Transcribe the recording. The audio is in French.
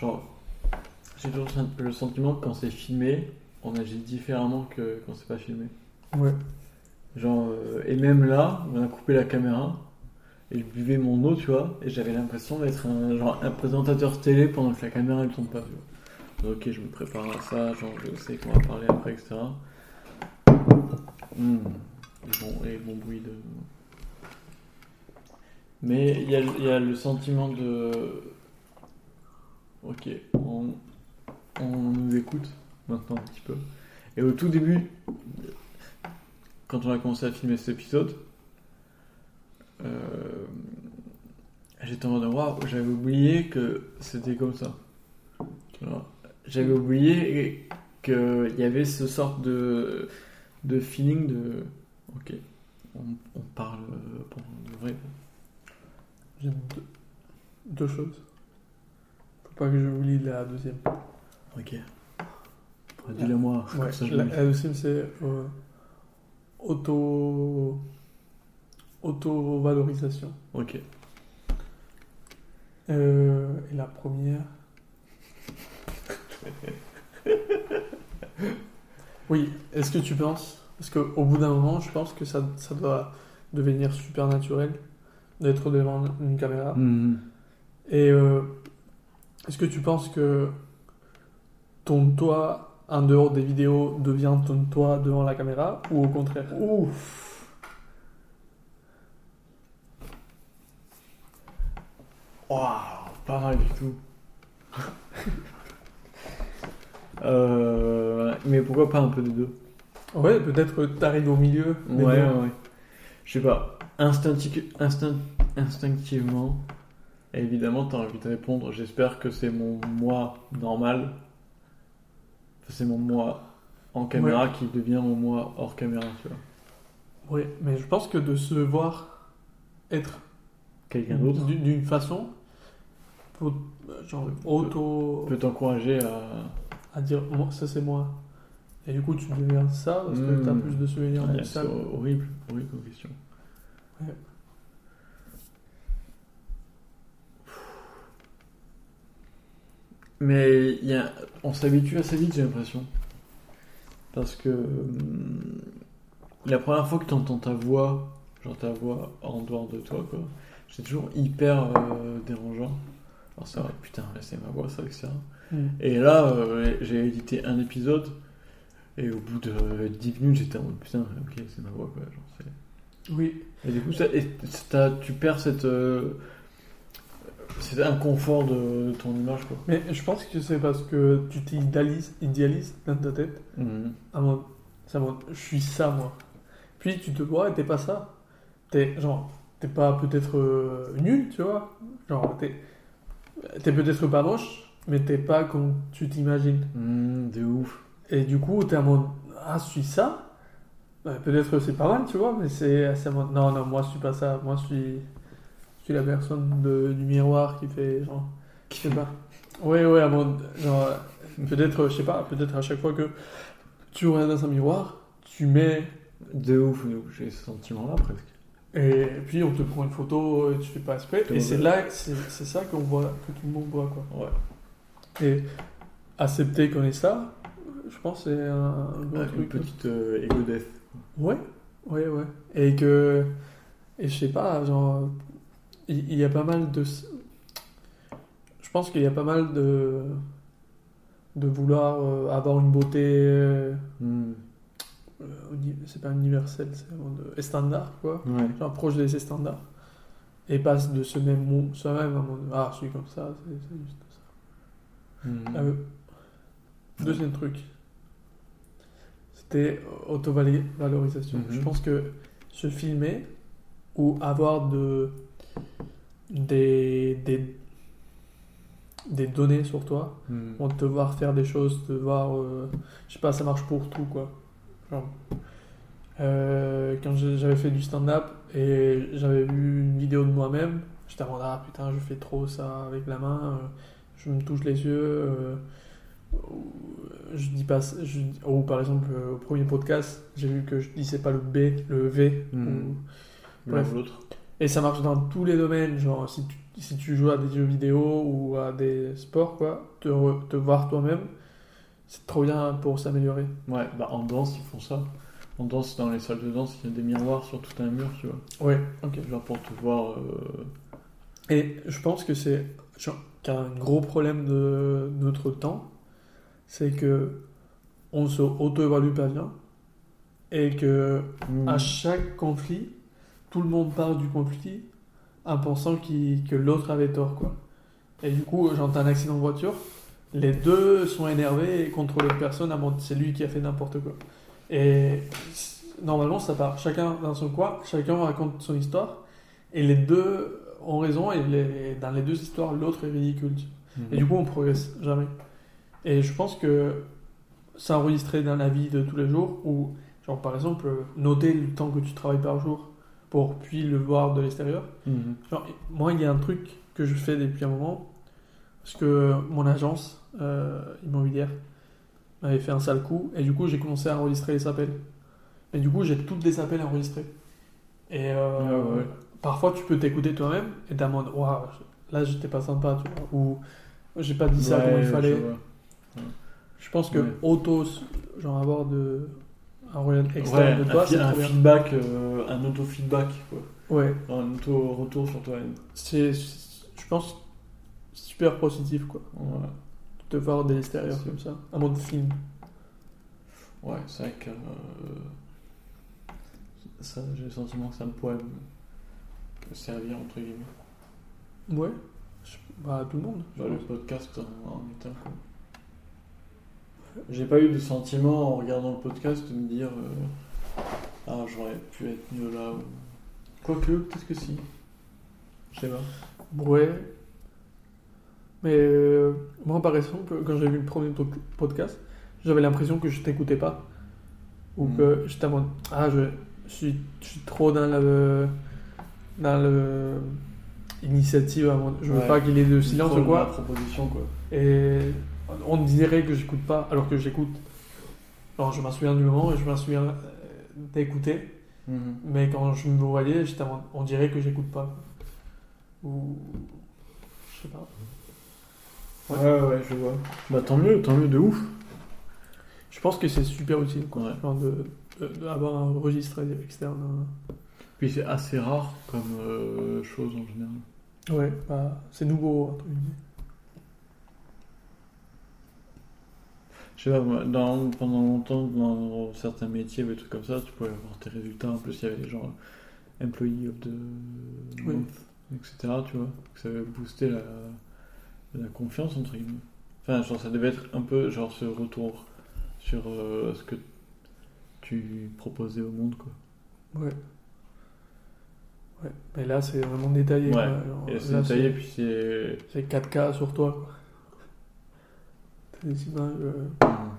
Genre, j'ai toujours le sentiment que quand c'est filmé, on agit différemment que quand c'est pas filmé. Ouais. Genre, euh, et même là, on a coupé la caméra et je buvais mon eau, tu vois, et j'avais l'impression d'être un, genre, un présentateur télé pendant que la caméra ne tourne pas, tu vois. Donc, ok, je me prépare à ça, genre, je sais qu'on va parler après, etc. Mmh. Et, bon, et bon bruit de. Mais il y a, il y a le sentiment de. Ok, on, nous écoute maintenant un petit peu. Et au tout début, quand on a commencé à filmer cet épisode, euh, j'étais en mode waouh, j'avais oublié que c'était comme ça. J'avais oublié qu'il y avait ce sorte de, de feeling de ok, on, on parle pour de vrai. J'ai deux, deux choses. Pas que j'oublie la deuxième. Ok. Dis-le moi. Ouais, comme ça, je la, deuxième, c'est euh, auto. auto-valorisation. Ok. Euh, et la première. oui, est-ce que tu penses Parce qu'au bout d'un moment, je pense que ça, ça doit devenir super naturel d'être devant une caméra. Mhm. Et euh, est-ce que tu penses que ton toi en dehors des vidéos devient ton toi devant la caméra ou au contraire? Ouf. Waouh, pas mal du tout. Euh, mais pourquoi pas un peu des deux? Ouais, peut-être que t'arrives au milieu. Ouais, ouais, ouais. Je sais pas. Instincti- instinct- instinctivement, évidemment, t'as envie de répondre. J'espère que c'est mon moi normal. C'est mon moi en caméra qui devient mon moi hors caméra, tu vois. Oui, mais je pense que de se voir être Quelqu'un d'autre d'une façon, pour, genre auto, peut t'encourager à. à dire moi, ça c'est moi. Et du coup, tu deviens ça parce que Mm. t'as plus de souvenirs Ouais, de c'est ça. horrible, horrible comme question. Ouais. Mais y a... on s'habitue assez vite, j'ai l'impression. Parce que hum, la première fois que tu entends ta voix, genre ta voix en dehors de toi, quoi, c'est toujours hyper euh, dérangeant. Alors c'est vrai, putain, c'est ma voix, ça, etc. Mm. Et là, euh, j'ai édité un épisode, et au bout de 10 minutes, j'étais en mode putain, ok, c'est ma voix, quoi. Genre, c'est- Oui, et du coup, ça, et tu perds cette, euh, cet inconfort de, de ton image, quoi. mais je pense que c'est parce que tu t'idéalises idéalises dans ta tête. Mode, c'est à mode, je suis ça moi. Puis tu te vois et t'es pas ça. T'es genre, t'es pas peut-être euh, nul, tu vois. Genre, t'es, t'es peut-être pas moche, mais t'es pas comme tu t'imagines. Mm, de ouf. Et du coup, t'es en mode, ah, je suis ça. Bah, peut-être c'est pas mal, tu vois, mais c'est, non, non, moi je suis pas ça. Moi je suis, suis la personne de- du miroir qui fait genre, je sais pas. Ouais, ouais, à mode, genre, peut-être, je sais pas, peut-être à chaque fois que tu regardes dans un miroir, tu mets De ouf, de ouf. j'ai ce sentiment-là presque. Et puis on te prend une photo, et tu fais pas. Tout Et c'est là, c'est c'est ça qu'on voit, que tout le monde voit quoi. Ouais. Et accepter qu'on est ça, je pense c'est un, un bon Une truc. petite euh, ego death. Ouais, ouais, ouais. Et que, et je sais pas, genre, il y, a pas mal de, je pense qu'il y a pas mal de, de vouloir euh, avoir une beauté. Mm. c'est pas universel, c'est standard quoi. Ouais. genre proche de ses standards et passe de ce même mot soi-même à mon ah je suis comme ça c'est juste ça Mm. Ah, euh, deuxième truc c'était auto-valorisation Mhm. je pense que se filmer ou avoir de des des des données sur toi Mm. on te voir faire des choses, te voir, euh, je sais pas, ça marche pour tout quoi. Genre, euh, quand j'avais fait du stand-up et j'avais vu une vidéo de moi-même, j'étais en mode ah putain je fais trop ça avec la main, euh, je me touche les yeux, euh, je dis pas, je, ou par exemple au premier podcast j'ai vu que je disais pas le B, le V. Mm. ou- Bref. l'autre. Et ça marche dans tous les domaines. Genre, si tu, si tu joues à des jeux vidéo ou à des sports, quoi, te, re- te voir toi-même, c'est trop bien pour s'améliorer. Ouais, bah en danse, ils font ça. En danse, dans les salles de danse, il y a des miroirs sur tout un mur, tu vois. Ouais, ok. Genre pour te voir. euh, Et je pense que c'est genre, qu'un gros problème de notre temps, c'est que on se auto-évalue pas bien et que hmm. à chaque conflit, tout le monde parle du conflit en pensant que l'autre avait tort, quoi. Et du coup, j'entends un accident de voiture, les deux sont énervés et contre l'autre personne, à mon- c'est lui qui a fait n'importe quoi. Et normalement, ça part chacun dans son coin, chacun raconte son histoire, et les deux ont raison, et les- dans les deux histoires, l'autre est ridicule. Mhm. Et du coup, on progresse jamais. Et je pense que s'enregistrer dans la vie de tous les jours, ou genre par exemple, noter le temps que tu travailles par jour pour puis le voir de l'extérieur. Mhm. Genre, moi, il y a un truc que je fais depuis un moment, parce que mon agence euh, immobilière m'avait fait un sale coup, et du coup, j'ai commencé à enregistrer les appels. Et du coup, j'ai toutes les appels enregistrés. Et euh, Ah ouais. parfois, tu peux t'écouter toi-même, et t'as mode, Waouh, là, j'étais pas sympa, tu vois, ou j'ai pas dit ça Ouais, comme il je fallait. Je pense que auto, genre avoir de, un regard Ouais, externe de toi, un, un feedback, euh, un auto-feedback, quoi. Ouais, Un auto-retour sur toi-même. c'est, je pense, super positif, quoi. Ouais, De voir de l'extérieur comme ça, un mode film. ouais c'est vrai que. euh, ça, j'ai le sentiment que ça pourrait me servir, entre guillemets. Ouais, bah, tout le monde. Bah, le podcast en, en un, quoi. J'ai pas eu de sentiment en regardant le podcast de me dire euh, Ah, j'aurais pu être mieux là. Ou... Quoique, peut-être que si. Je sais pas. Ouais. Mais euh, moi, par exemple, quand j'ai vu le premier po- podcast, j'avais l'impression que je t'écoutais pas. Ou Mhm. que j'étais en mode, ah, je, je suis, je suis trop dans le. dans le. initiative. Je veux Ouais. pas qu'il y ait de silence ou quoi. proposition, quoi. Et on dirait que j'écoute pas, alors que j'écoute. Alors, je m'en souviens du moment et je m'en souviens euh, d'écouter. Mhm. Mais quand je me voyais, on dirait que j'écoute pas. Ou. Je sais pas. Ouais, ouais, ouais, je vois. Bah, tant mieux, tant mieux, de ouf. Je pense que c'est super utile, quoi. Ouais. Genre de, de- d'avoir un registre externe. hein. Puis c'est assez rare comme euh, chose en général. Ouais, bah, c'est nouveau, entre guillemets. Je sais pas, moi, dans, pendant longtemps, dans certains métiers, des trucs comme ça, tu pouvais avoir tes résultats. En plus, il y avait genre Employee of the Oui. Month, etc. Tu vois, ça avait boosté la, la confiance, entre guillemets. Enfin, genre, ça devait être un peu genre ce retour sur euh, ce que tu proposais au monde, quoi. Ouais. Ouais, mais là, c'est vraiment détaillé. Ouais. quoi. Genre, Et c'est détaillé, puis c'est. C'est 4K sur toi, quoi. T'as des images. euh, Mhm.